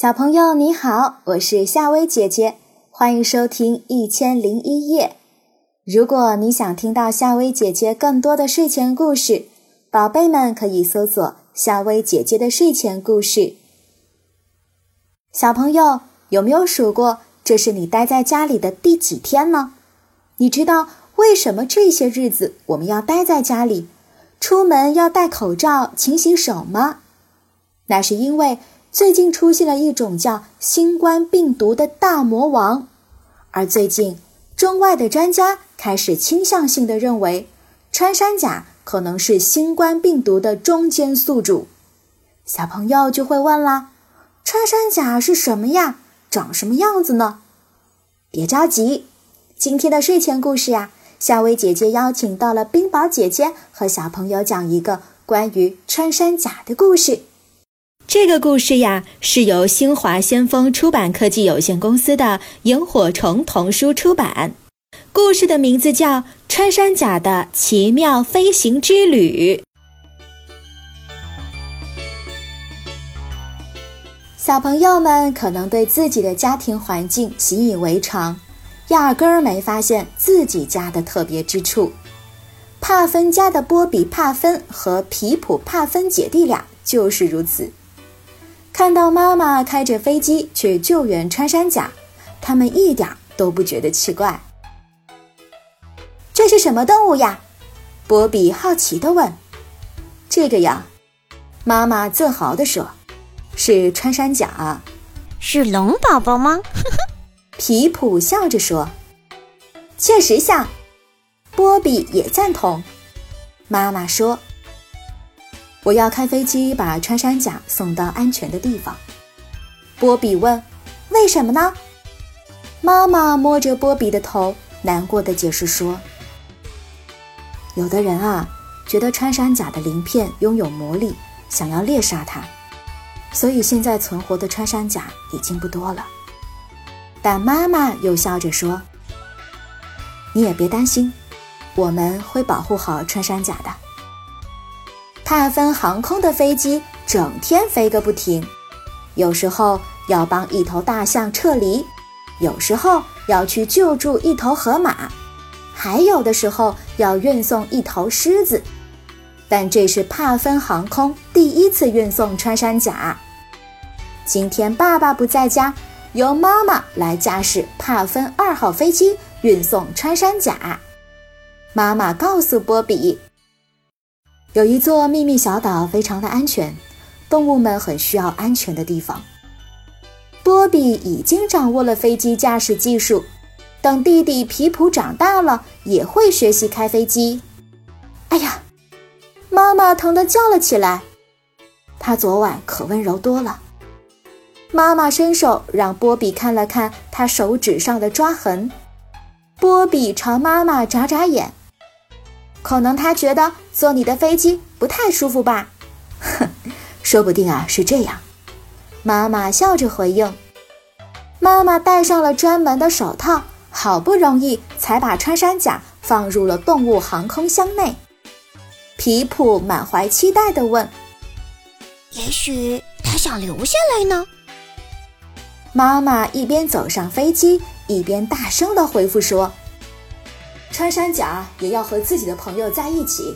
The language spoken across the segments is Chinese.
小朋友你好，我是夏薇姐姐，欢迎收听《一千零一夜》。如果你想听到夏薇姐姐更多的睡前故事，宝贝们可以搜索“夏薇姐姐的睡前故事”。小朋友有没有数过，这是你待在家里的第几天呢？你知道为什么这些日子我们要待在家里，出门要戴口罩、勤洗手吗？那是因为。最近出现了一种叫新冠病毒的大魔王，而最近中外的专家开始倾向性的认为，穿山甲可能是新冠病毒的中间宿主。小朋友就会问啦：穿山甲是什么呀？长什么样子呢？别着急，今天的睡前故事呀，夏薇姐姐邀请到了冰雹姐姐和小朋友讲一个关于穿山甲的故事。这个故事呀，是由新华先锋出版科技有限公司的萤火虫童书出版。故事的名字叫《穿山甲的奇妙飞行之旅》。小朋友们可能对自己的家庭环境习以为常，压根儿没发现自己家的特别之处。帕芬家的波比·帕芬和皮普·帕芬姐弟俩就是如此。看到妈妈开着飞机去救援穿山甲，他们一点都不觉得奇怪。这是什么动物呀？波比好奇地问。这个呀，妈妈自豪地说：“是穿山甲。”是龙宝宝吗？皮普笑着说：“确实像。”波比也赞同。妈妈说。我要开飞机把穿山甲送到安全的地方。波比问：“为什么呢？”妈妈摸着波比的头，难过的解释说：“有的人啊，觉得穿山甲的鳞片拥有魔力，想要猎杀它，所以现在存活的穿山甲已经不多了。”但妈妈又笑着说：“你也别担心，我们会保护好穿山甲的。”帕芬航空的飞机整天飞个不停，有时候要帮一头大象撤离，有时候要去救助一头河马，还有的时候要运送一头狮子。但这是帕芬航空第一次运送穿山甲。今天爸爸不在家，由妈妈来驾驶帕芬二号飞机运送穿山甲。妈妈告诉波比。有一座秘密小岛，非常的安全，动物们很需要安全的地方。波比已经掌握了飞机驾驶技术，等弟弟皮普长大了，也会学习开飞机。哎呀，妈妈疼得叫了起来。她昨晚可温柔多了。妈妈伸手让波比看了看他手指上的抓痕。波比朝妈妈眨眨眼。可能他觉得坐你的飞机不太舒服吧？哼，说不定啊是这样。妈妈笑着回应。妈妈戴上了专门的手套，好不容易才把穿山甲放入了动物航空箱内。皮普满怀期待地问：“也许他想留下来呢？”妈妈一边走上飞机，一边大声地回复说。穿山甲也要和自己的朋友在一起，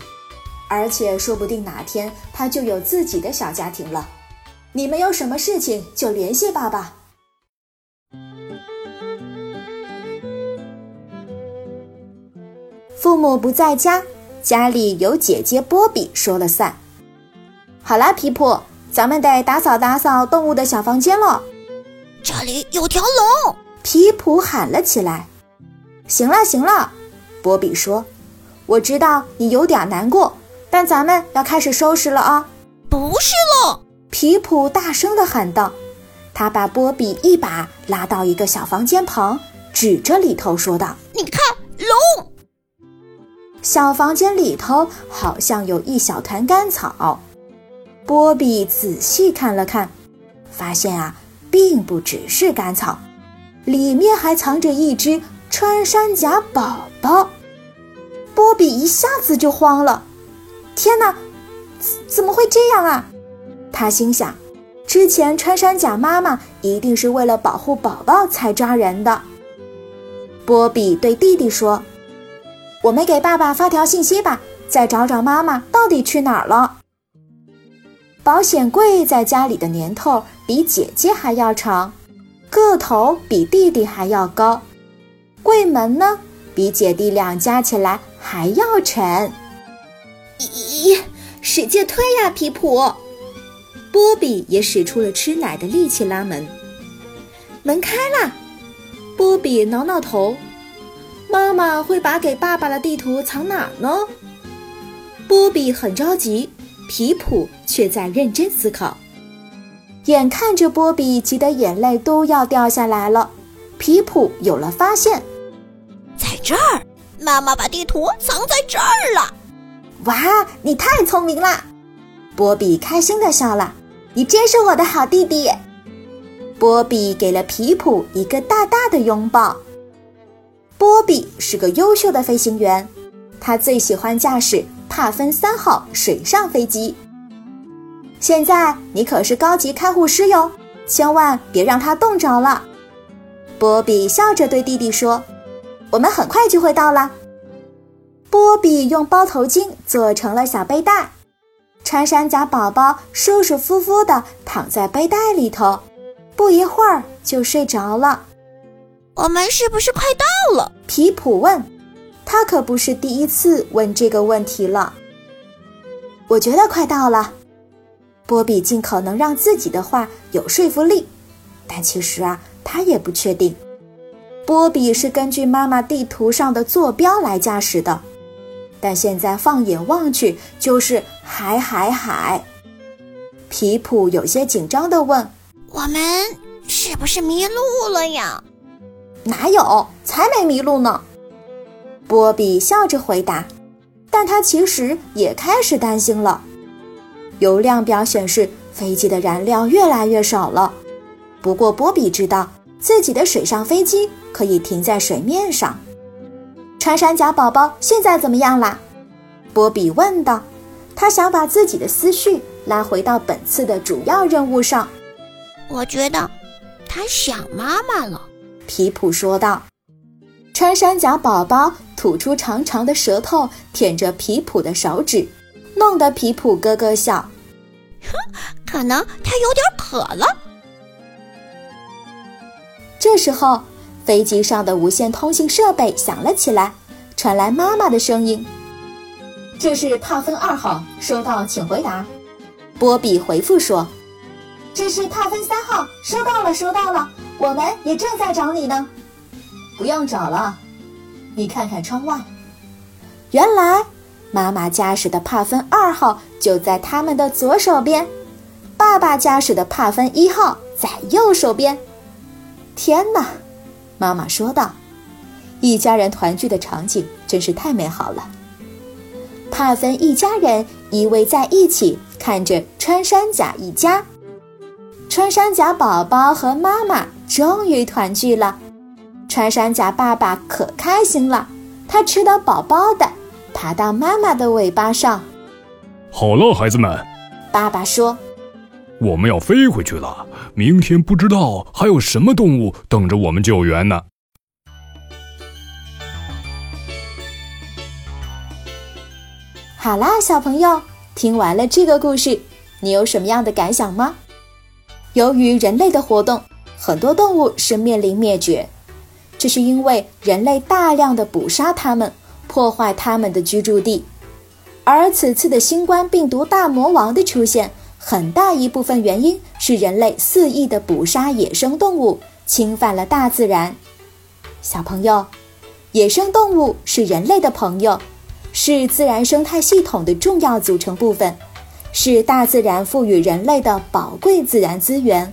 而且说不定哪天他就有自己的小家庭了。你们有什么事情就联系爸爸。父母不在家，家里由姐姐波比说了算。好啦，皮普，咱们得打扫打扫动物的小房间了。这里有条龙，皮普喊了起来。行了，行了。波比说：“我知道你有点难过，但咱们要开始收拾了啊！”“不是了！”皮普大声地喊道。他把波比一把拉到一个小房间旁，指着里头说道：“你看，龙！”小房间里头好像有一小团干草。波比仔细看了看，发现啊，并不只是干草，里面还藏着一只。穿山甲宝宝，波比一下子就慌了。天哪，怎怎么会这样啊？他心想，之前穿山甲妈妈一定是为了保护宝宝才抓人的。波比对弟弟说：“我们给爸爸发条信息吧，再找找妈妈到底去哪儿了。”保险柜在家里的年头比姐姐还要长，个头比弟弟还要高，柜门呢比姐弟俩加起来还要沉。咦，使劲推呀，皮普！波比也使出了吃奶的力气拉门，门开了。波比挠挠头，妈妈会把给爸爸的地图藏哪儿呢？波比很着急，皮普却在认真思考。眼看着波比急得眼泪都要掉下来了，皮普有了发现，在这儿，妈妈把地图藏在这儿了。哇，你太聪明啦！波比开心地笑了。你真是我的好弟弟，波比给了皮普一个大大的拥抱。波比是个优秀的飞行员，他最喜欢驾驶帕芬三号水上飞机。现在你可是高级看护师哟，千万别让他冻着了。波比笑着对弟弟说：“我们很快就会到了。”波比用包头巾做成了小背带。穿山甲宝宝舒舒服服地躺在背带里头，不一会儿就睡着了。我们是不是快到了？皮普问。他可不是第一次问这个问题了。我觉得快到了。波比尽可能让自己的话有说服力，但其实啊，他也不确定。波比是根据妈妈地图上的坐标来驾驶的。但现在放眼望去，就是海海海。皮普有些紧张地问：“我们是不是迷路了呀？”“哪有，才没迷路呢。”波比笑着回答。但他其实也开始担心了。油量表显示飞机的燃料越来越少了。不过波比知道自己的水上飞机可以停在水面上。穿山甲宝宝现在怎么样啦？波比问道。他想把自己的思绪拉回到本次的主要任务上。我觉得他想妈妈了，皮普说道。穿山甲宝宝吐出长长的舌头，舔着皮普的手指，弄得皮普咯咯笑。哼，可能他有点渴了。这时候。飞机上的无线通信设备响了起来，传来妈妈的声音：“这是帕芬二号，收到，请回答。”波比回复说：“这是帕芬三号，收到了，收到了，我们也正在找你呢。不用找了，你看看窗外，原来妈妈驾驶的帕芬二号就在他们的左手边，爸爸驾驶的帕芬一号在右手边。天哪！”妈妈说道：“一家人团聚的场景真是太美好了。”帕芬一家人依偎在一起，看着穿山甲一家。穿山甲宝宝和妈妈终于团聚了，穿山甲爸爸可开心了，他吃得饱饱的，爬到妈妈的尾巴上。好了，孩子们，爸爸说：“我们要飞回去了。”明天不知道还有什么动物等着我们救援呢。好啦，小朋友，听完了这个故事，你有什么样的感想吗？由于人类的活动，很多动物是面临灭绝，这是因为人类大量的捕杀它们，破坏它们的居住地。而此次的新冠病毒大魔王的出现。很大一部分原因是人类肆意的捕杀野生动物，侵犯了大自然。小朋友，野生动物是人类的朋友，是自然生态系统的重要组成部分，是大自然赋予人类的宝贵自然资源。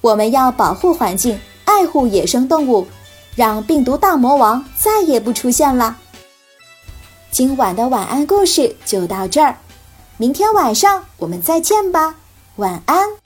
我们要保护环境，爱护野生动物，让病毒大魔王再也不出现了。今晚的晚安故事就到这儿。明天晚上我们再见吧，晚安。